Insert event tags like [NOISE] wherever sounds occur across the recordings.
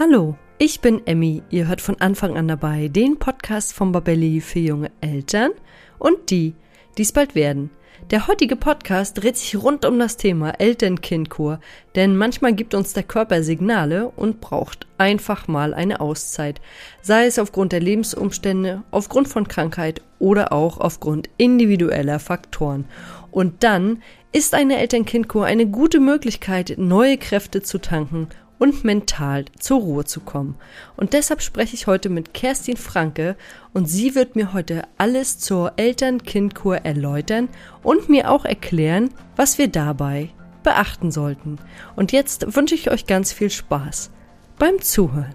Hallo, ich bin Emmy. Ihr hört von Anfang an dabei den Podcast von Babelli für junge Eltern und die, die es bald werden. Der heutige Podcast dreht sich rund um das Thema Eltern-Kind-Kur, denn manchmal gibt uns der Körper Signale und braucht einfach mal eine Auszeit, sei es aufgrund der Lebensumstände, aufgrund von Krankheit oder auch aufgrund individueller Faktoren. Und dann ist eine Eltern-Kind-Kur eine gute Möglichkeit, neue Kräfte zu tanken und mental zur Ruhe zu kommen. Und deshalb spreche ich heute mit Kerstin Franke und sie wird mir heute alles zur Eltern-Kind-Kur erläutern und mir auch erklären, was wir dabei beachten sollten. Und jetzt wünsche ich euch ganz viel Spaß beim Zuhören.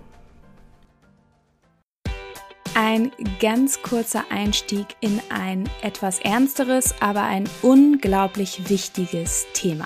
Ein ganz kurzer Einstieg in ein etwas ernsteres, aber ein unglaublich wichtiges Thema.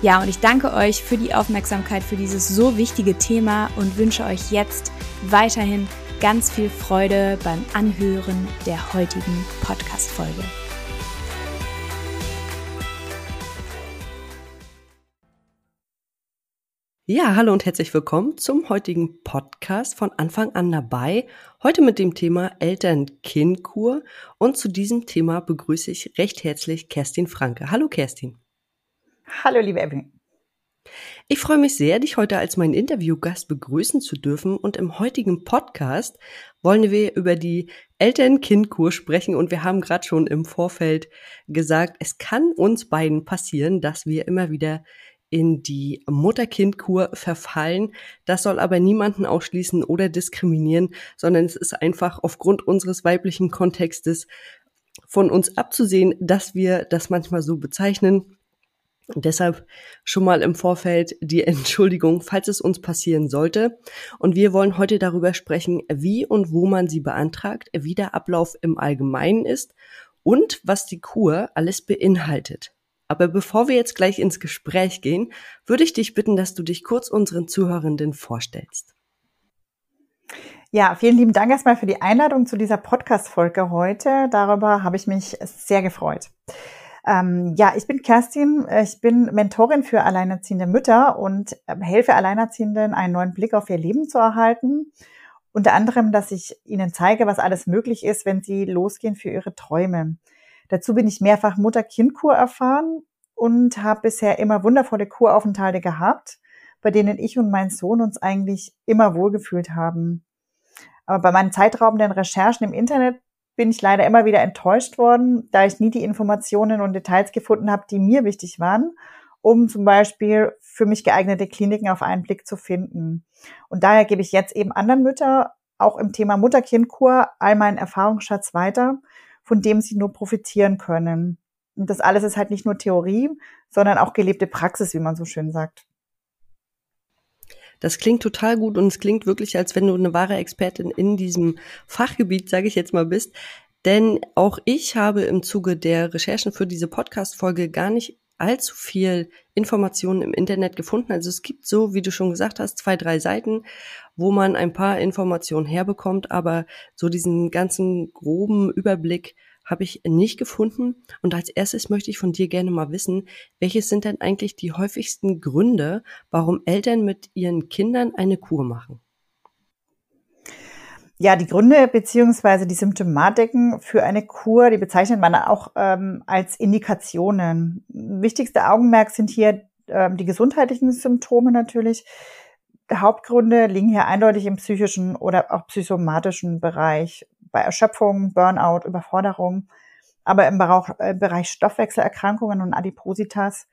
Ja, und ich danke euch für die Aufmerksamkeit für dieses so wichtige Thema und wünsche euch jetzt weiterhin ganz viel Freude beim Anhören der heutigen Podcast-Folge. Ja, hallo und herzlich willkommen zum heutigen Podcast von Anfang an dabei. Heute mit dem Thema Eltern-Kind-Kur. Und zu diesem Thema begrüße ich recht herzlich Kerstin Franke. Hallo Kerstin. Hallo liebe Evelyn. Ich freue mich sehr, dich heute als meinen Interviewgast begrüßen zu dürfen. Und im heutigen Podcast wollen wir über die Eltern-Kind-Kur sprechen. Und wir haben gerade schon im Vorfeld gesagt, es kann uns beiden passieren, dass wir immer wieder in die Mutter-Kind-Kur verfallen. Das soll aber niemanden ausschließen oder diskriminieren, sondern es ist einfach aufgrund unseres weiblichen Kontextes von uns abzusehen, dass wir das manchmal so bezeichnen. Und deshalb schon mal im Vorfeld die [LAUGHS] Entschuldigung, falls es uns passieren sollte. Und wir wollen heute darüber sprechen, wie und wo man sie beantragt, wie der Ablauf im Allgemeinen ist und was die Kur alles beinhaltet. Aber bevor wir jetzt gleich ins Gespräch gehen, würde ich dich bitten, dass du dich kurz unseren Zuhörenden vorstellst. Ja, vielen lieben Dank erstmal für die Einladung zu dieser Podcast-Folge heute. Darüber habe ich mich sehr gefreut. Ähm, ja, ich bin Kerstin. Ich bin Mentorin für alleinerziehende Mütter und ähm, helfe Alleinerziehenden, einen neuen Blick auf ihr Leben zu erhalten. Unter anderem, dass ich ihnen zeige, was alles möglich ist, wenn sie losgehen für ihre Träume. Dazu bin ich mehrfach Mutter-Kind-Kur erfahren und habe bisher immer wundervolle Kuraufenthalte gehabt, bei denen ich und mein Sohn uns eigentlich immer wohlgefühlt haben. Aber bei meinen zeitraubenden Recherchen im Internet bin ich leider immer wieder enttäuscht worden, da ich nie die Informationen und Details gefunden habe, die mir wichtig waren, um zum Beispiel für mich geeignete Kliniken auf einen Blick zu finden. Und daher gebe ich jetzt eben anderen Mütter auch im Thema Mutter-Kind-Kur all meinen Erfahrungsschatz weiter, von dem sie nur profitieren können. Und das alles ist halt nicht nur Theorie, sondern auch gelebte Praxis, wie man so schön sagt. Das klingt total gut und es klingt wirklich, als wenn du eine wahre Expertin in diesem Fachgebiet, sage ich jetzt mal, bist. Denn auch ich habe im Zuge der Recherchen für diese Podcast-Folge gar nicht allzu viel Informationen im Internet gefunden. Also es gibt so, wie du schon gesagt hast, zwei, drei Seiten, wo man ein paar Informationen herbekommt, aber so diesen ganzen groben Überblick habe ich nicht gefunden. Und als erstes möchte ich von dir gerne mal wissen, welches sind denn eigentlich die häufigsten Gründe, warum Eltern mit ihren Kindern eine Kur machen? Ja, die Gründe beziehungsweise die Symptomatiken für eine Kur, die bezeichnet man auch ähm, als Indikationen. Wichtigste Augenmerk sind hier ähm, die gesundheitlichen Symptome natürlich. Hauptgründe liegen hier eindeutig im psychischen oder auch psychosomatischen Bereich, bei Erschöpfung, Burnout, Überforderung, aber im Bereich, äh, Bereich Stoffwechselerkrankungen und Adipositas.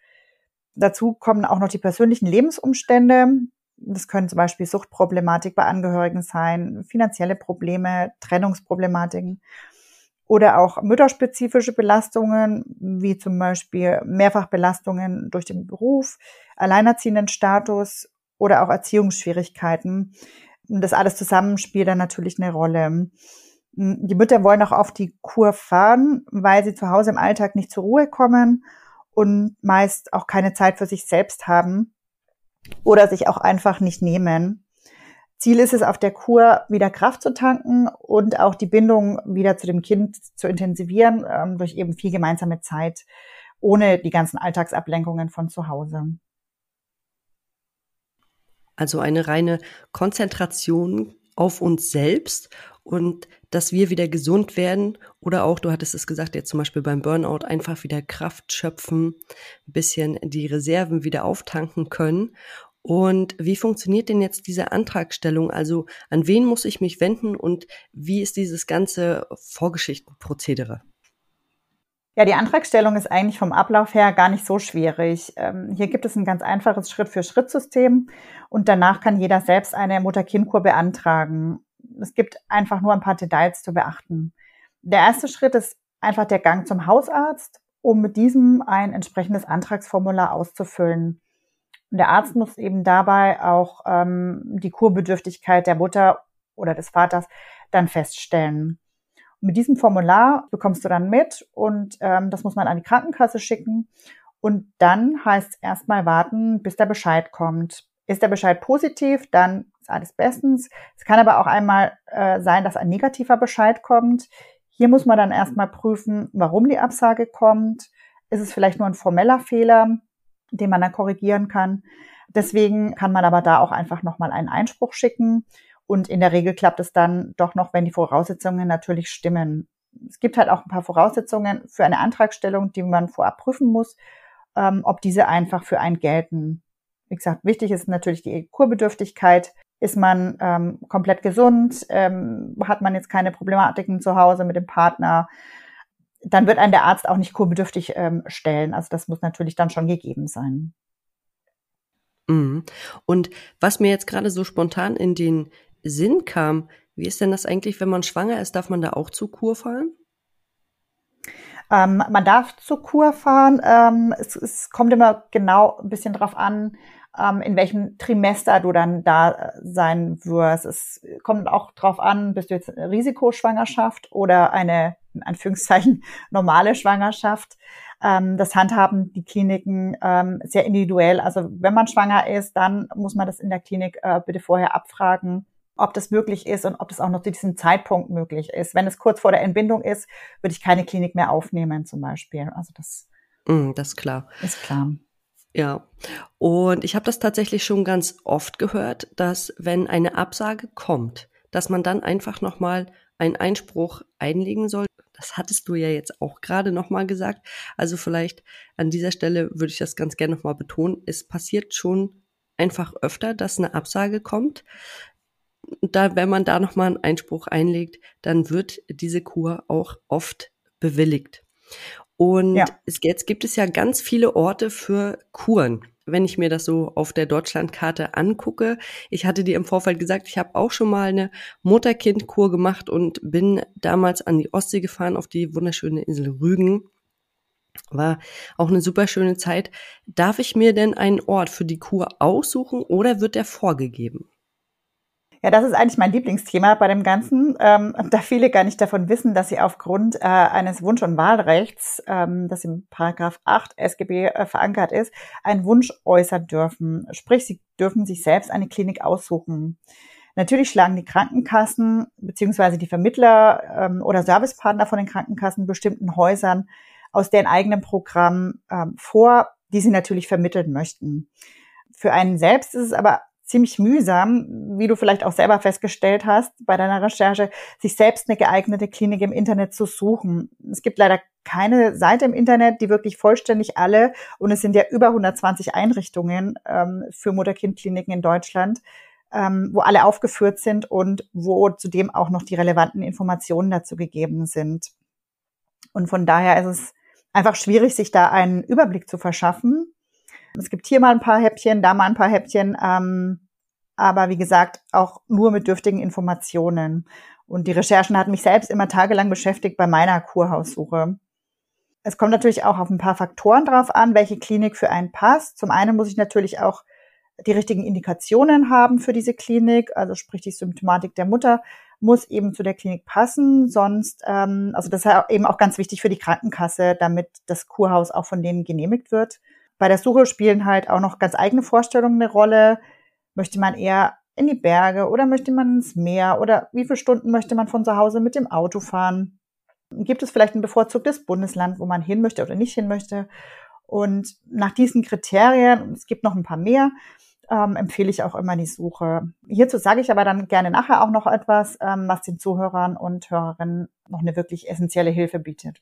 Dazu kommen auch noch die persönlichen Lebensumstände, das können zum Beispiel Suchtproblematik bei Angehörigen sein, finanzielle Probleme, Trennungsproblematiken oder auch mütterspezifische Belastungen, wie zum Beispiel Mehrfachbelastungen durch den Beruf, alleinerziehenden Status oder auch Erziehungsschwierigkeiten. Das alles zusammen spielt dann natürlich eine Rolle. Die Mütter wollen auch auf die Kur fahren, weil sie zu Hause im Alltag nicht zur Ruhe kommen und meist auch keine Zeit für sich selbst haben oder sich auch einfach nicht nehmen. Ziel ist es, auf der Kur wieder Kraft zu tanken und auch die Bindung wieder zu dem Kind zu intensivieren ähm, durch eben viel gemeinsame Zeit, ohne die ganzen Alltagsablenkungen von zu Hause. Also eine reine Konzentration auf uns selbst und dass wir wieder gesund werden oder auch, du hattest es gesagt, jetzt zum Beispiel beim Burnout einfach wieder Kraft schöpfen, ein bisschen die Reserven wieder auftanken können. Und wie funktioniert denn jetzt diese Antragstellung? Also an wen muss ich mich wenden und wie ist dieses ganze Vorgeschichtenprozedere? Ja, die Antragstellung ist eigentlich vom Ablauf her gar nicht so schwierig. Ähm, hier gibt es ein ganz einfaches Schritt-für-Schritt-System und danach kann jeder selbst eine Mutter-Kind-Kur beantragen es gibt einfach nur ein paar Details zu beachten. Der erste Schritt ist einfach der Gang zum Hausarzt, um mit diesem ein entsprechendes Antragsformular auszufüllen. Und der Arzt muss eben dabei auch ähm, die Kurbedürftigkeit der Mutter oder des Vaters dann feststellen. Und mit diesem Formular bekommst du dann mit und ähm, das muss man an die Krankenkasse schicken. Und dann heißt es erstmal warten, bis der Bescheid kommt. Ist der Bescheid positiv, dann ist alles bestens. Es kann aber auch einmal äh, sein, dass ein negativer Bescheid kommt. Hier muss man dann erstmal prüfen, warum die Absage kommt. Ist es vielleicht nur ein formeller Fehler, den man dann korrigieren kann? Deswegen kann man aber da auch einfach nochmal einen Einspruch schicken. Und in der Regel klappt es dann doch noch, wenn die Voraussetzungen natürlich stimmen. Es gibt halt auch ein paar Voraussetzungen für eine Antragstellung, die man vorab prüfen muss, ähm, ob diese einfach für einen gelten. Wie gesagt, wichtig ist natürlich die Kurbedürftigkeit. Ist man ähm, komplett gesund? Ähm, hat man jetzt keine Problematiken zu Hause mit dem Partner? Dann wird einen der Arzt auch nicht kurbedürftig ähm, stellen. Also das muss natürlich dann schon gegeben sein. Mhm. Und was mir jetzt gerade so spontan in den Sinn kam, wie ist denn das eigentlich, wenn man schwanger ist? Darf man da auch zur Kur fahren? Ähm, man darf zur Kur fahren. Ähm, es, es, kommt immer genau ein bisschen drauf an, ähm, in welchem Trimester du dann da äh, sein wirst. Es kommt auch drauf an, bist du jetzt eine Risikoschwangerschaft oder eine, in Anführungszeichen, [LAUGHS] normale Schwangerschaft. Ähm, das handhaben die Kliniken ähm, sehr individuell. Also wenn man schwanger ist, dann muss man das in der Klinik äh, bitte vorher abfragen ob das möglich ist und ob das auch noch zu diesem Zeitpunkt möglich ist. Wenn es kurz vor der Entbindung ist, würde ich keine Klinik mehr aufnehmen zum Beispiel. Also das, mm, das ist klar. Ist klar. Ja, und ich habe das tatsächlich schon ganz oft gehört, dass wenn eine Absage kommt, dass man dann einfach nochmal einen Einspruch einlegen soll. Das hattest du ja jetzt auch gerade nochmal gesagt. Also vielleicht an dieser Stelle würde ich das ganz gerne nochmal betonen. Es passiert schon einfach öfter, dass eine Absage kommt da, wenn man da nochmal einen Einspruch einlegt, dann wird diese Kur auch oft bewilligt. Und ja. es, jetzt gibt es ja ganz viele Orte für Kuren. Wenn ich mir das so auf der Deutschlandkarte angucke, ich hatte dir im Vorfeld gesagt, ich habe auch schon mal eine Mutter-Kind-Kur gemacht und bin damals an die Ostsee gefahren auf die wunderschöne Insel Rügen. War auch eine super schöne Zeit. Darf ich mir denn einen Ort für die Kur aussuchen oder wird der vorgegeben? Ja, das ist eigentlich mein Lieblingsthema bei dem Ganzen, ähm, da viele gar nicht davon wissen, dass sie aufgrund äh, eines Wunsch- und Wahlrechts, ähm, das im Paragraph 8 SGB äh, verankert ist, einen Wunsch äußern dürfen. Sprich, sie dürfen sich selbst eine Klinik aussuchen. Natürlich schlagen die Krankenkassen beziehungsweise die Vermittler ähm, oder Servicepartner von den Krankenkassen bestimmten Häusern aus deren eigenem Programm ähm, vor, die sie natürlich vermitteln möchten. Für einen selbst ist es aber ziemlich mühsam, wie du vielleicht auch selber festgestellt hast bei deiner Recherche, sich selbst eine geeignete Klinik im Internet zu suchen. Es gibt leider keine Seite im Internet, die wirklich vollständig alle, und es sind ja über 120 Einrichtungen ähm, für Mutter-Kind-Kliniken in Deutschland, ähm, wo alle aufgeführt sind und wo zudem auch noch die relevanten Informationen dazu gegeben sind. Und von daher ist es einfach schwierig, sich da einen Überblick zu verschaffen. Es gibt hier mal ein paar Häppchen, da mal ein paar Häppchen, ähm, aber wie gesagt, auch nur mit dürftigen Informationen. Und die Recherchen hatten mich selbst immer tagelang beschäftigt bei meiner Kurhaussuche. Es kommt natürlich auch auf ein paar Faktoren drauf an, welche Klinik für einen passt. Zum einen muss ich natürlich auch die richtigen Indikationen haben für diese Klinik, also sprich die Symptomatik der Mutter muss eben zu der Klinik passen, sonst, ähm, also das ist eben auch ganz wichtig für die Krankenkasse, damit das Kurhaus auch von denen genehmigt wird. Bei der Suche spielen halt auch noch ganz eigene Vorstellungen eine Rolle. Möchte man eher in die Berge oder möchte man ins Meer oder wie viele Stunden möchte man von zu Hause mit dem Auto fahren? Gibt es vielleicht ein bevorzugtes Bundesland, wo man hin möchte oder nicht hin möchte? Und nach diesen Kriterien, es gibt noch ein paar mehr, ähm, empfehle ich auch immer die Suche. Hierzu sage ich aber dann gerne nachher auch noch etwas, ähm, was den Zuhörern und Hörerinnen noch eine wirklich essentielle Hilfe bietet.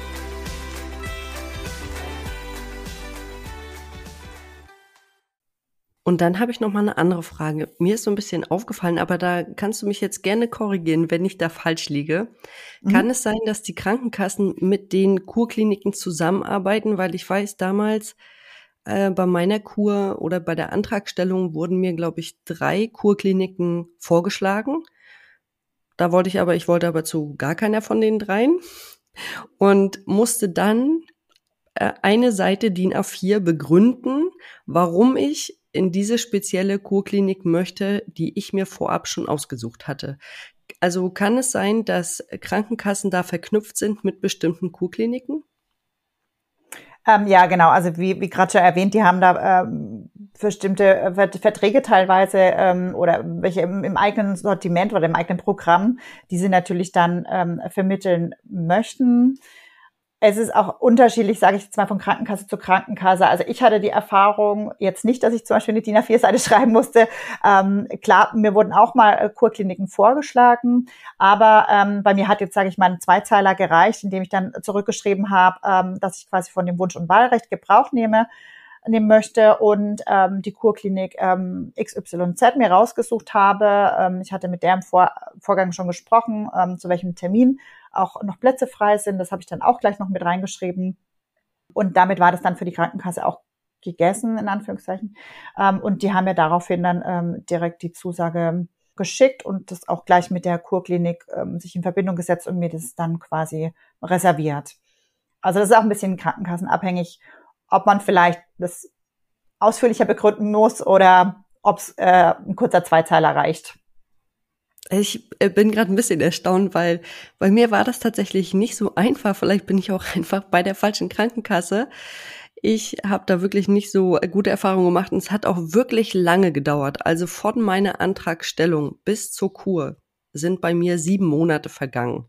Und dann habe ich noch mal eine andere Frage. Mir ist so ein bisschen aufgefallen, aber da kannst du mich jetzt gerne korrigieren, wenn ich da falsch liege. Mhm. Kann es sein, dass die Krankenkassen mit den Kurkliniken zusammenarbeiten? Weil ich weiß, damals äh, bei meiner Kur oder bei der Antragstellung wurden mir, glaube ich, drei Kurkliniken vorgeschlagen. Da wollte ich aber, ich wollte aber zu gar keiner von den dreien und musste dann äh, eine Seite DIN A4 begründen, warum ich in diese spezielle Kurklinik möchte, die ich mir vorab schon ausgesucht hatte. Also kann es sein, dass Krankenkassen da verknüpft sind mit bestimmten Kurkliniken? Ähm, ja, genau. Also wie, wie gerade schon erwähnt, die haben da ähm, bestimmte äh, Verträge teilweise ähm, oder welche im, im, eigenen Sortiment oder im eigenen Programm, die sie natürlich dann ähm, vermitteln möchten es ist auch unterschiedlich, sage ich jetzt mal, von Krankenkasse zu Krankenkasse. Also ich hatte die Erfahrung jetzt nicht, dass ich zum Beispiel eine DIN A4-Seite [LAUGHS] schreiben musste. Ähm, klar, mir wurden auch mal äh, Kurkliniken vorgeschlagen, aber ähm, bei mir hat jetzt, sage ich mal, ein Zweizeiler gereicht, indem ich dann zurückgeschrieben habe, ähm, dass ich quasi von dem Wunsch- und Wahlrecht Gebrauch nehme nehmen möchte und ähm, die Kurklinik ähm, XYZ mir rausgesucht habe. Ähm, ich hatte mit der im Vor Vorgang schon gesprochen, ähm, zu welchem Termin auch noch Plätze frei sind. Das habe ich dann auch gleich noch mit reingeschrieben. Und damit war das dann für die Krankenkasse auch gegessen, in Anführungszeichen. Ähm, und die haben mir daraufhin dann ähm, direkt die Zusage geschickt und das auch gleich mit der Kurklinik ähm, sich in Verbindung gesetzt und mir das dann quasi reserviert. Also das ist auch ein bisschen krankenkassenabhängig, ob man vielleicht das ausführlicher begründen muss oder ob es äh, ein kurzer Zweizeiler reicht. Ich äh, bin gerade ein bisschen erstaunt, weil bei mir war das tatsächlich nicht so einfach. Vielleicht bin ich auch [LAUGHS] einfach bei der falschen Krankenkasse. Ich habe da wirklich nicht so gute Erfahrungen gemacht und es hat auch wirklich lange gedauert. Also von meiner Antragstellung bis zur Kur sind bei mir sieben Monate vergangen.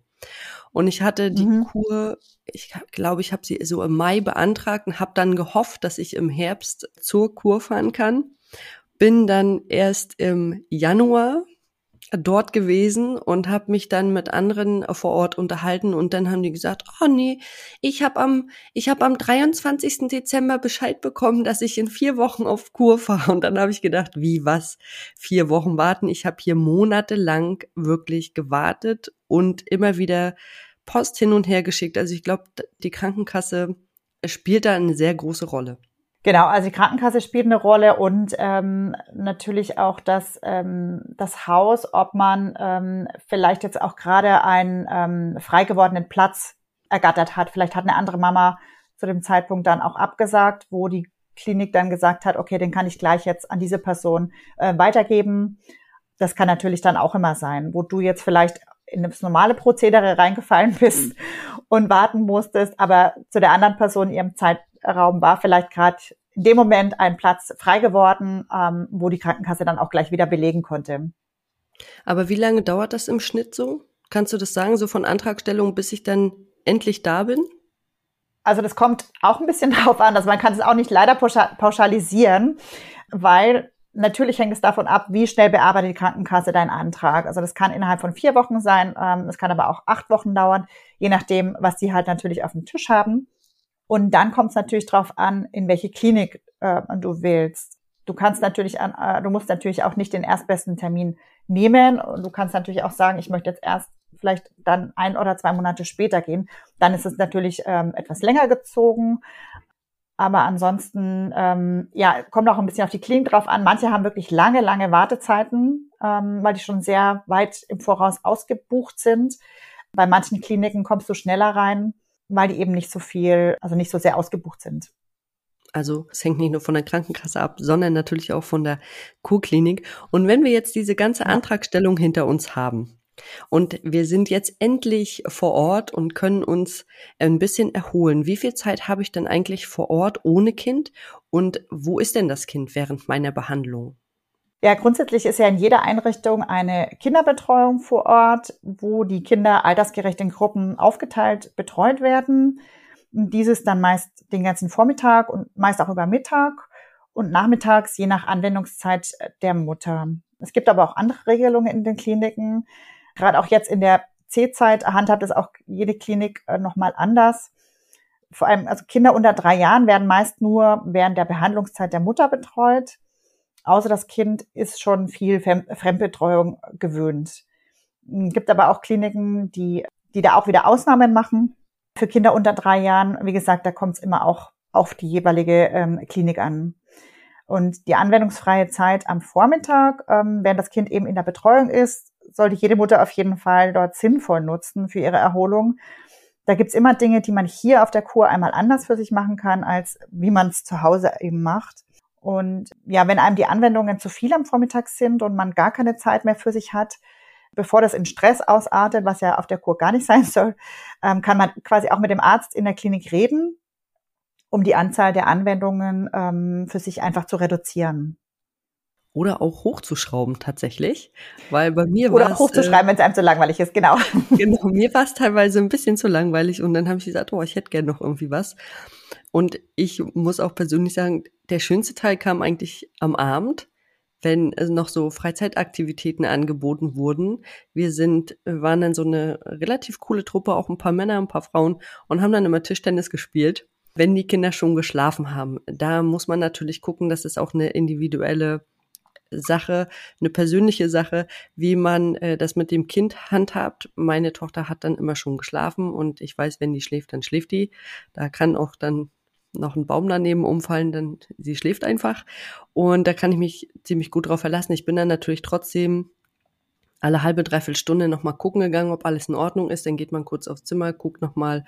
Und ich hatte die mhm. Kur, ich glaube, ich habe sie so im Mai beantragt und habe dann gehofft, dass ich im Herbst zur Kur fahren kann. Bin dann erst im Januar dort gewesen und habe mich dann mit anderen vor Ort unterhalten und dann haben die gesagt, oh nee, ich habe am ich habe am 23. Dezember Bescheid bekommen, dass ich in vier Wochen auf Kur fahre und dann habe ich gedacht, wie was vier Wochen warten? Ich habe hier monatelang wirklich gewartet und immer wieder Post hin und her geschickt. Also ich glaube, die Krankenkasse spielt da eine sehr große Rolle. Genau, also die Krankenkasse spielt eine Rolle und ähm, natürlich auch das, ähm, das Haus, ob man ähm, vielleicht jetzt auch gerade einen ähm, frei gewordenen Platz ergattert hat. Vielleicht hat eine andere Mama zu dem Zeitpunkt dann auch abgesagt, wo die Klinik dann gesagt hat, okay, den kann ich gleich jetzt an diese Person äh, weitergeben. Das kann natürlich dann auch immer sein, wo du jetzt vielleicht in das normale Prozedere reingefallen bist und warten musstest, aber zu der anderen Person in ihrem Zeit Raum war vielleicht gerade in dem Moment ein Platz frei geworden, ähm, wo die Krankenkasse dann auch gleich wieder belegen konnte. Aber wie lange dauert das im Schnitt so? Kannst du das sagen, so von Antragstellung, bis ich dann endlich da bin? Also das kommt auch ein bisschen [LAUGHS] darauf an, also man kann es auch nicht leider pauschalisieren, weil natürlich hängt es davon ab, wie schnell bearbeitet die Krankenkasse deinen Antrag. Also das kann innerhalb von vier Wochen sein, ähm, es kann aber auch acht Wochen dauern, je nachdem, was sie halt natürlich auf dem Tisch haben. Und dann kommt es natürlich darauf an, in welche Klinik äh, du willst. Du kannst natürlich an, äh, du musst natürlich auch nicht den erstbesten Termin nehmen. Und du kannst natürlich auch sagen, ich möchte jetzt erst vielleicht dann ein oder zwei Monate später gehen. Dann ist es natürlich ähm, etwas länger gezogen. Aber ansonsten, ähm, ja, kommt auch ein bisschen auf die Klinik drauf an. Manche haben wirklich lange, lange Wartezeiten, ähm, weil die schon sehr weit im Voraus ausgebucht sind. Bei manchen Kliniken kommst du schneller rein weil die eben nicht so viel, also nicht so sehr ausgebucht sind. Also es hängt nicht nur von der Krankenkasse ab, sondern natürlich auch von der Kurklinik. Und wenn wir jetzt diese ganze Antragstellung hinter uns haben und wir sind jetzt endlich vor Ort und können uns ein bisschen erholen, wie viel Zeit habe ich denn eigentlich vor Ort ohne Kind und wo ist denn das Kind während meiner Behandlung? Ja, grundsätzlich ist ja in jeder Einrichtung eine Kinderbetreuung vor Ort, wo die Kinder altersgerecht in Gruppen aufgeteilt betreut werden. Dieses dann meist den ganzen Vormittag und meist auch über Mittag und nachmittags je nach Anwendungszeit der Mutter. Es gibt aber auch andere Regelungen in den Kliniken. Gerade auch jetzt in der C-Zeit handhabt es auch jede Klinik äh, nochmal anders. Vor allem, also Kinder unter drei Jahren werden meist nur während der Behandlungszeit der Mutter betreut außer das Kind ist schon viel Fremdbetreuung gewöhnt. Gibt aber auch Kliniken, die, die da auch wieder Ausnahmen machen für Kinder unter drei Jahren. Wie gesagt, da kommt es immer auch auf die jeweilige ähm, Klinik an. Und die anwendungsfreie Zeit am Vormittag, ähm, während das Kind eben in der Betreuung ist, sollte jede Mutter auf jeden Fall dort sinnvoll nutzen für ihre Erholung. Da gibt's immer Dinge, die man hier auf der Kur einmal anders für sich machen kann, als wie man es zu Hause eben macht. Und ja, wenn einem die Anwendungen zu viel am Vormittag sind und man gar keine Zeit mehr für sich hat, bevor das in Stress ausartet, was ja auf der Kur gar nicht [LAUGHS] sein soll, ähm, kann man quasi auch mit dem Arzt in der Klinik reden, um die Anzahl der Anwendungen ähm, für sich einfach zu reduzieren. Oder auch hochzuschrauben tatsächlich, weil bei mir war Oder hochzuschreiben, äh, wenn es einem zu langweilig ist, genau. [LAUGHS] Genau, mir war es teilweise ein bisschen zu langweilig und dann habe ich gesagt, oh, ich hätte gerne noch irgendwie was. Und ich muss auch persönlich sagen, der schönste Teil kam eigentlich am Abend, wenn noch so Freizeitaktivitäten angeboten wurden. Wir sind, waren dann so eine relativ coole Truppe, auch ein paar Männer, ein paar Frauen und haben dann immer Tischtennis gespielt, wenn die Kinder schon geschlafen haben. Da muss man natürlich gucken, das ist auch eine individuelle Sache, eine persönliche Sache, wie man äh, das mit dem Kind handhabt. Meine Tochter hat dann immer schon geschlafen und ich weiß, wenn die schläft, dann schläft die. Da kann auch dann noch ein Baum daneben umfallen, dann sie schläft einfach. Und da kann ich mich ziemlich gut drauf verlassen. Ich bin dann natürlich trotzdem alle halbe, dreiviertel Stunde nochmal gucken gegangen, ob alles in Ordnung ist. Dann geht man kurz aufs Zimmer, guckt nochmal,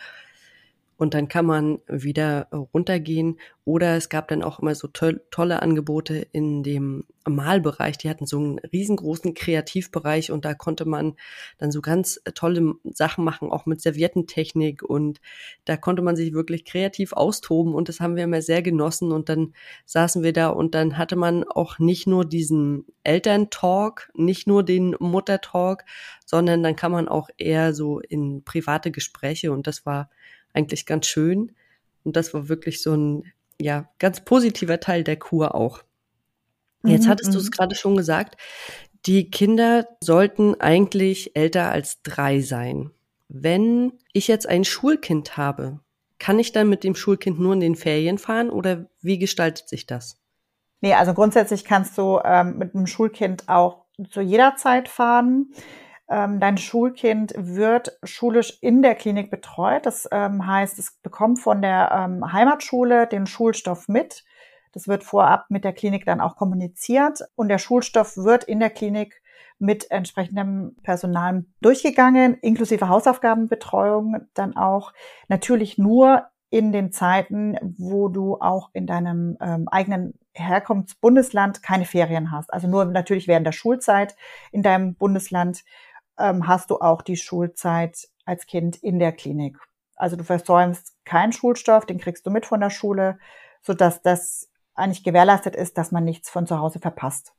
und dann kann man wieder runtergehen. Oder es gab dann auch immer so to tolle Angebote in dem Malbereich. Die hatten so einen riesengroßen Kreativbereich und da konnte man dann so ganz tolle Sachen machen, auch mit Serviettentechnik. Und da konnte man sich wirklich kreativ austoben und das haben wir immer sehr genossen. Und dann saßen wir da und dann hatte man auch nicht nur diesen Elterntalk, nicht nur den Muttertalk, sondern dann kann man auch eher so in private Gespräche und das war eigentlich ganz schön. Und das war wirklich so ein, ja, ganz positiver Teil der Kur auch. Jetzt mhm, hattest du es mhm. gerade schon gesagt, die Kinder sollten eigentlich älter als drei sein. Wenn ich jetzt ein Schulkind habe, kann ich dann mit dem Schulkind nur in den Ferien fahren oder wie gestaltet sich das? Nee, also grundsätzlich kannst du ähm, mit einem Schulkind auch zu jeder Zeit fahren. Ähm, dein Schulkind wird schulisch in der Klinik betreut. Das ähm, heißt, es bekommt von der ähm, Heimatschule den Schulstoff mit. Das wird vorab mit der Klinik dann auch kommuniziert und der Schulstoff wird in der Klinik mit entsprechendem Personal durchgegangen, inklusive Hausaufgabenbetreuung dann auch. Natürlich nur in den Zeiten, wo du auch in deinem ähm, eigenen Herkunftsbundesland keine Ferien hast. Also nur natürlich während der Schulzeit in deinem Bundesland ähm, hast du auch die Schulzeit als Kind in der Klinik. Also du versäumst keinen Schulstoff, den kriegst du mit von der Schule, so dass das eigentlich gewährleistet ist, dass man nichts von zu Hause verpasst.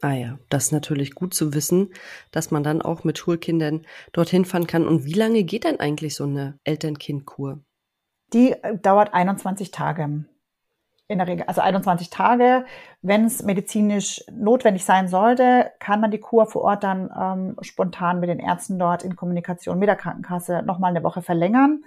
Ah ja, das ist natürlich gut zu wissen, dass man dann auch mit Schulkindern dorthin fahren kann. Und wie lange geht denn eigentlich so eine Eltern-Kind-Kur? Die äh, dauert 21 Tage in der Regel, also 21 Tage. Wenn es medizinisch notwendig sein sollte, kann man die Kur vor Ort dann ähm, spontan mit den Ärzten dort in Kommunikation mit der Krankenkasse nochmal eine Woche verlängern.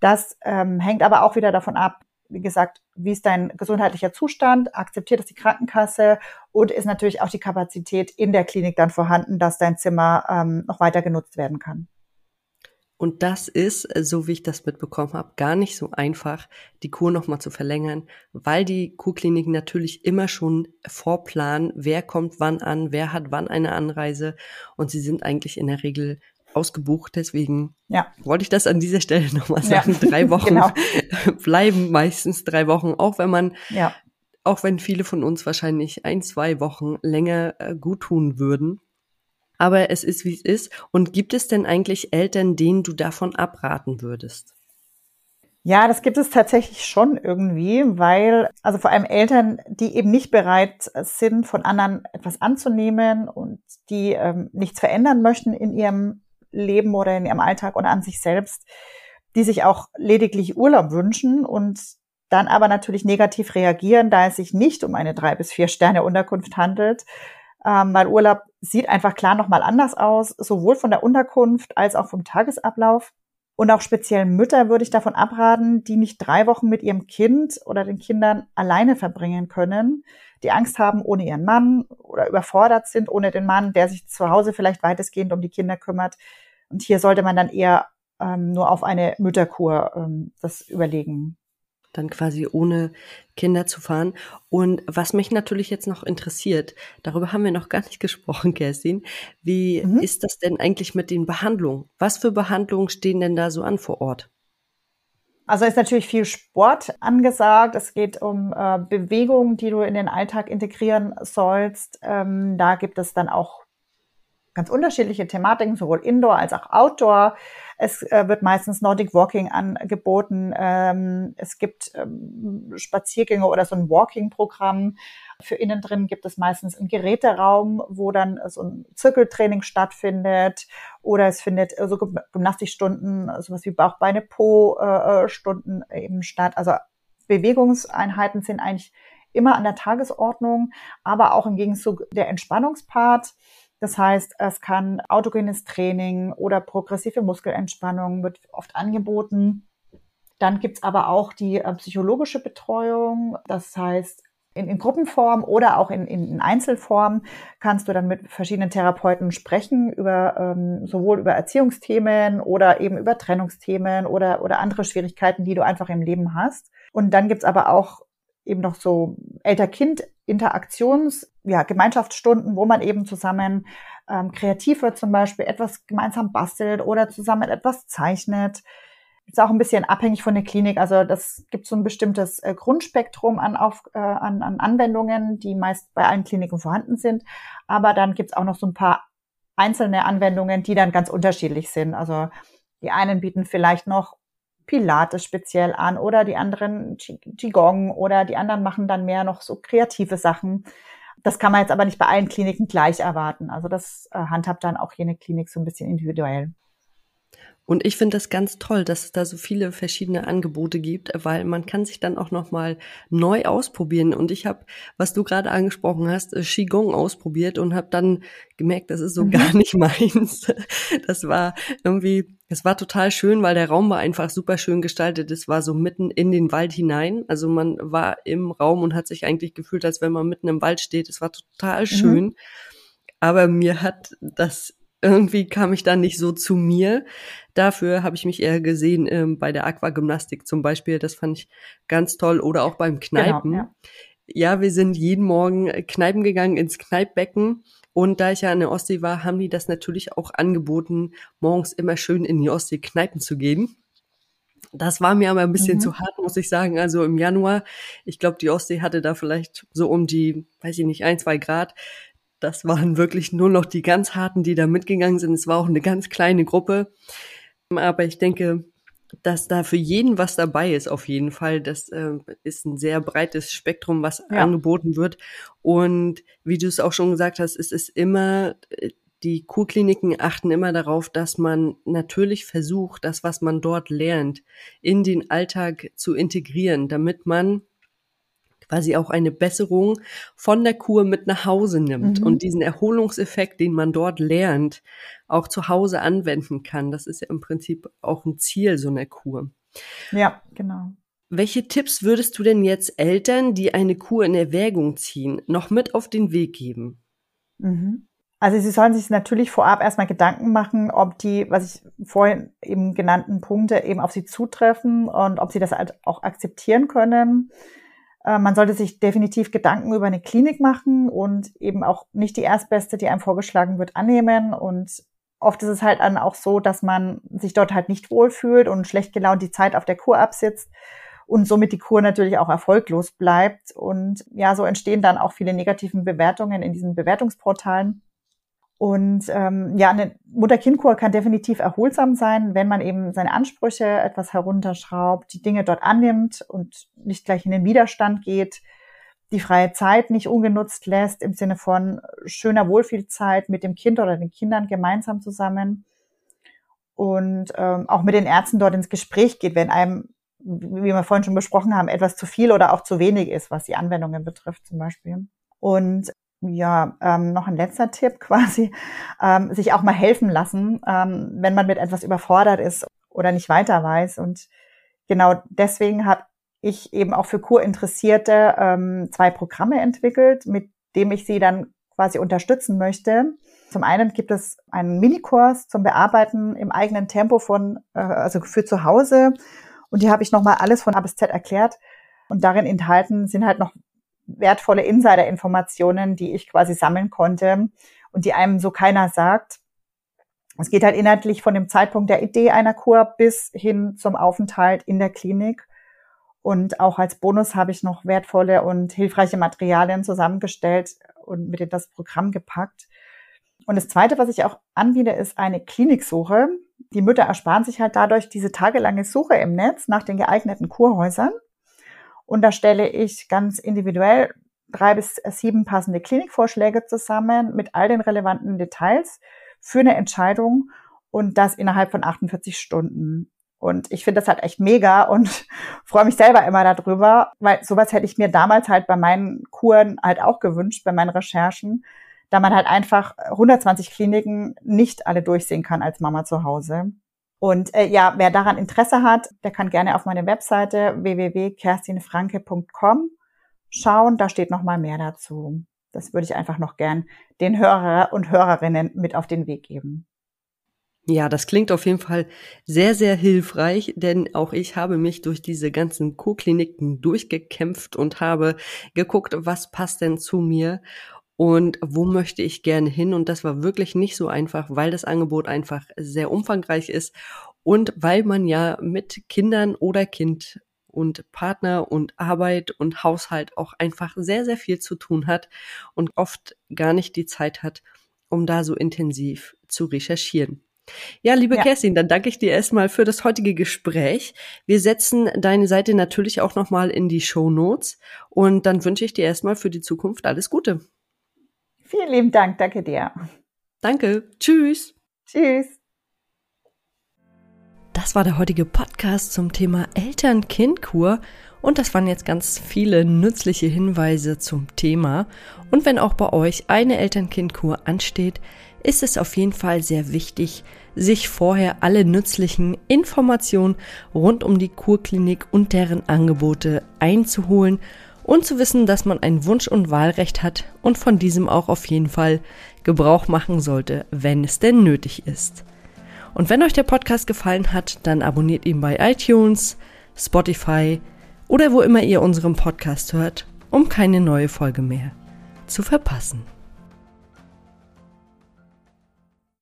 Das ähm, hängt aber auch wieder davon ab, wie gesagt, wie ist dein gesundheitlicher Zustand, akzeptiert es die Krankenkasse? Und ist natürlich auch die Kapazität in der Klinik dann vorhanden, dass dein Zimmer ähm, noch weiter genutzt werden kann. Und das ist, so wie ich das mitbekommen habe, gar nicht so einfach, die Kur nochmal zu verlängern, weil die Kurkliniken natürlich immer schon vorplanen, wer kommt wann an, wer hat wann eine Anreise. Und sie sind eigentlich in der Regel ausgebucht. Deswegen ja. wollte ich das an dieser Stelle nochmal sagen. Ja. Drei [LAUGHS] Wochen genau. [LAUGHS] bleiben meistens drei Wochen, auch wenn man, ja. auch wenn viele von uns wahrscheinlich ein, zwei Wochen länger äh, gut tun würden aber es ist, wie es ist. Und gibt es denn eigentlich Eltern, denen du davon abraten würdest? Ja, das gibt es tatsächlich schon irgendwie, weil, also vor allem Eltern, die eben nicht bereit sind, von anderen etwas anzunehmen und die ähm, nichts verändern möchten in ihrem Leben oder in ihrem Alltag oder an sich selbst, die sich auch lediglich Urlaub wünschen und dann aber natürlich negativ reagieren, da es sich nicht um eine drei bis vier Sterne Unterkunft handelt, ähm, weil Urlaub sieht einfach klar nochmal anders aus, sowohl von der Unterkunft als auch vom Tagesablauf. Und auch speziell Mütter würde ich davon abraten, die nicht drei Wochen mit ihrem Kind oder den Kindern alleine verbringen können, die Angst haben ohne ihren Mann oder überfordert sind ohne den Mann, der sich zu Hause vielleicht weitestgehend um die Kinder kümmert. Und hier sollte man dann eher ähm, nur auf eine Mütterkur ähm, das überlegen dann quasi ohne Kinder zu fahren. Und was mich natürlich jetzt noch interessiert, darüber haben wir noch gar nicht [LAUGHS] gesprochen, Kerstin. Wie mhm. ist das denn eigentlich mit den Behandlungen? Was für Behandlungen stehen denn da so an vor Ort? Also ist natürlich viel Sport angesagt. Es geht um äh, Bewegung, die du in den Alltag integrieren sollst. Ähm, da gibt es dann auch ganz unterschiedliche Thematiken, sowohl Indoor als auch Outdoor. Es äh, wird meistens Nordic Walking angeboten. Ähm, es gibt ähm, Spaziergänge oder so ein Walking-Programm. Für innen drin gibt es meistens einen Geräteraum, wo dann so ein Zirkeltraining stattfindet. Oder es findet so Gymnastikstunden, sowas wie Bauch, Beine, Po-Stunden äh, eben statt. Also Bewegungseinheiten sind eigentlich immer an der Tagesordnung, aber auch im Gegenzug der Entspannungspart. Das heißt, es kann autogenes Training oder progressive Muskelentspannung wird oft angeboten. Dann gibt's aber auch die äh, psychologische Betreuung. Das heißt, in, in Gruppenform oder auch in, in, in Einzelform kannst du dann mit verschiedenen Therapeuten sprechen über ähm, sowohl über Erziehungsthemen oder eben über Trennungsthemen oder oder andere Schwierigkeiten, die du einfach im Leben hast. Und dann gibt's aber auch eben noch so Elter-Kind-Interaktions, ja, Gemeinschaftsstunden, wo man eben zusammen ähm, kreativ wird, zum Beispiel etwas gemeinsam bastelt oder zusammen etwas zeichnet. ist auch ein bisschen abhängig von der Klinik. Also das gibt so ein bestimmtes äh, Grundspektrum an, auf, äh, an, an Anwendungen, die meist bei allen Kliniken vorhanden sind. Aber dann gibt's auch noch so ein paar einzelne Anwendungen, die dann ganz unterschiedlich sind. Also die einen bieten vielleicht noch Pilates speziell an oder die anderen Qigong oder die anderen machen dann mehr noch so kreative Sachen. Das kann man jetzt aber nicht bei allen Kliniken gleich erwarten. Also das äh, handhabt dann auch jene Klinik so ein bisschen individuell. Und ich finde das ganz toll, dass es da so viele verschiedene Angebote gibt, weil man kann sich dann auch noch mal neu ausprobieren. Und ich habe, was du gerade angesprochen hast, äh, Qigong ausprobiert und habe dann gemerkt, das ist so mhm. gar nicht [LAUGHS] meins. Das war irgendwie, es war total schön, weil der Raum war einfach super schön gestaltet. Es war so mitten in den Wald hinein. Also man war im Raum und hat sich eigentlich gefühlt, als wenn man mitten im Wald steht. Es war total mhm. schön. Mhm. Aber mir hat das irgendwie kam ich dann nicht so zu mir. Dafür habe ich mich eher gesehen ähm, bei der Aquagymnastik zum Beispiel. Das fand ich ganz toll. Oder auch beim Kneipen. Genau, ja. ja, wir sind jeden Morgen äh, Kneipen gegangen ins Kneippbecken. Und da ich ja an der Ostsee war, haben die das natürlich auch angeboten, morgens immer schön in die Ostsee Kneipen zu gehen. Das war mir aber ein bisschen mhm. zu hart, muss ich sagen. Also im Januar, ich glaube, die Ostsee hatte da vielleicht so um die, weiß ich nicht, ein, zwei Grad das waren wirklich nur noch die ganz harten, die da mitgegangen sind. Es war auch eine ganz kleine Gruppe. Aber ich denke, dass da für jeden was dabei ist, auf jeden Fall. Das äh, ist ein sehr breites Spektrum, was ja. angeboten wird. Und wie du es auch schon gesagt hast, es ist immer, die Kurkliniken achten immer darauf, dass man natürlich versucht, das, was man dort lernt, in den Alltag zu integrieren, damit man quasi auch eine Besserung von der Kur mit nach Hause nimmt mhm. und diesen Erholungseffekt, den man dort lernt, auch zu Hause anwenden kann. Das ist ja im Prinzip auch ein Ziel so einer Kur. Ja, genau. Welche Tipps würdest du denn jetzt Eltern, die eine Kur in Erwägung ziehen, noch mit auf den Weg geben? Mhm. Also sie sollen sich natürlich vorab erstmal Gedanken machen, ob die, was ich vorhin eben genannten Punkte eben auf sie zutreffen und ob sie das halt auch akzeptieren können. Äh, man sollte sich definitiv Gedanken über eine Klinik machen und eben auch nicht die erstbeste, die einem vorgeschlagen wird, annehmen. Und oft ist es halt dann auch so, dass man sich dort halt nicht wohlfühlt und schlecht gelaunt die Zeit auf der Kur absitzt und somit die Kur natürlich auch erfolglos bleibt. Und ja, so entstehen dann auch viele negativen Bewertungen in diesen Bewertungsportalen. Und ähm, ja, eine Mutter-Kind-Kur kann definitiv erholsam sein, wenn man eben seine Ansprüche etwas herunterschraubt, die Dinge dort annimmt und nicht gleich in den Widerstand geht, die freie Zeit nicht ungenutzt lässt im Sinne von schöner Wohlfühlzeit mit dem Kind oder den Kindern gemeinsam zusammen und ähm, auch mit den Ärzten dort ins Gespräch geht, wenn einem, wie wir vorhin schon besprochen haben, etwas zu viel oder auch zu wenig ist, was die Anwendungen betrifft zum Beispiel. Und ja, ähm, noch ein letzter Tipp [LAUGHS] quasi, ähm, sich auch mal helfen lassen, ähm, wenn man mit etwas überfordert ist oder nicht weiter weiß. Und genau deswegen habe ich eben auch für Kurinteressierte ähm, zwei Programme entwickelt, mit dem ich sie dann quasi unterstützen möchte. Zum einen gibt es einen Minikurs zum Bearbeiten im eigenen Tempo von, äh, also für zu Hause. Und hier habe ich nochmal alles von A bis Z erklärt. Und darin enthalten sind halt noch wertvolle Insider-Informationen, die ich quasi sammeln konnte und die einem so keiner sagt. Es geht halt inhaltlich von dem Zeitpunkt der Idee einer Kur bis hin zum Aufenthalt in der Klinik. Und auch als Bonus habe ich noch wertvolle und hilfreiche Materialien zusammengestellt und mit in das Programm gepackt. Und das Zweite, was ich auch anbiete, ist eine Kliniksuche. Die Mütter ersparen sich halt dadurch diese tagelange Suche im Netz nach den geeigneten Kurhäusern und da stelle ich ganz individuell drei bis sieben passende Klinikvorschläge zusammen mit all den relevanten Details für eine Entscheidung und das innerhalb von 48 Stunden. Und ich finde das halt echt mega und [LAUGHS] freue mich selber immer darüber, weil sowas hätte ich mir damals halt bei meinen Kuren halt auch gewünscht, bei meinen Recherchen, da man halt einfach 120 Kliniken nicht alle durchsehen kann als Mama zu Hause. Und äh, ja, wer daran Interesse hat, der kann gerne auf meine Webseite www.kerstinfranke.com schauen. Da steht noch mal mehr dazu. Das würde ich einfach noch gern den Hörer und Hörerinnen mit auf den Weg geben. Ja, das klingt auf jeden Fall sehr, sehr hilfreich, denn auch ich habe mich durch diese ganzen Co-Kliniken durchgekämpft und habe geguckt, was passt denn zu mir und wo möchte ich gerne hin. Und das war wirklich nicht so einfach, weil das Angebot einfach sehr umfangreich ist. und weil man ja mit Kindern oder Kind und Partner und Arbeit und Haushalt auch einfach sehr, sehr viel zu tun hat und oft gar nicht die Zeit hat, um da so intensiv zu recherchieren. Ja, liebe ja. Kerstin, dann danke ich dir erstmal für das heutige Gespräch. Wir setzen deine Seite natürlich auch nochmal in die Show Notes und dann wünsche ich dir erstmal für die Zukunft alles Gute. Vielen lieben Dank, danke dir. Danke, tschüss. Tschüss. Das war der heutige Podcast zum Thema Eltern-Kind-Kur und das waren jetzt ganz viele nützliche Hinweise zum Thema. Und wenn auch bei euch eine Eltern-Kind-Kur ansteht, ist es auf jeden Fall sehr wichtig, sich vorher alle nützlichen Informationen rund um die Kurklinik und deren Angebote einzuholen und zu wissen, dass man ein Wunsch- und Wahlrecht hat und von diesem auch auf jeden Fall Gebrauch machen sollte, wenn es denn nötig ist. Und wenn euch der Podcast gefallen hat, dann abonniert ihn bei iTunes, Spotify oder wo immer ihr unseren Podcast hört, um keine neue Folge mehr zu verpassen.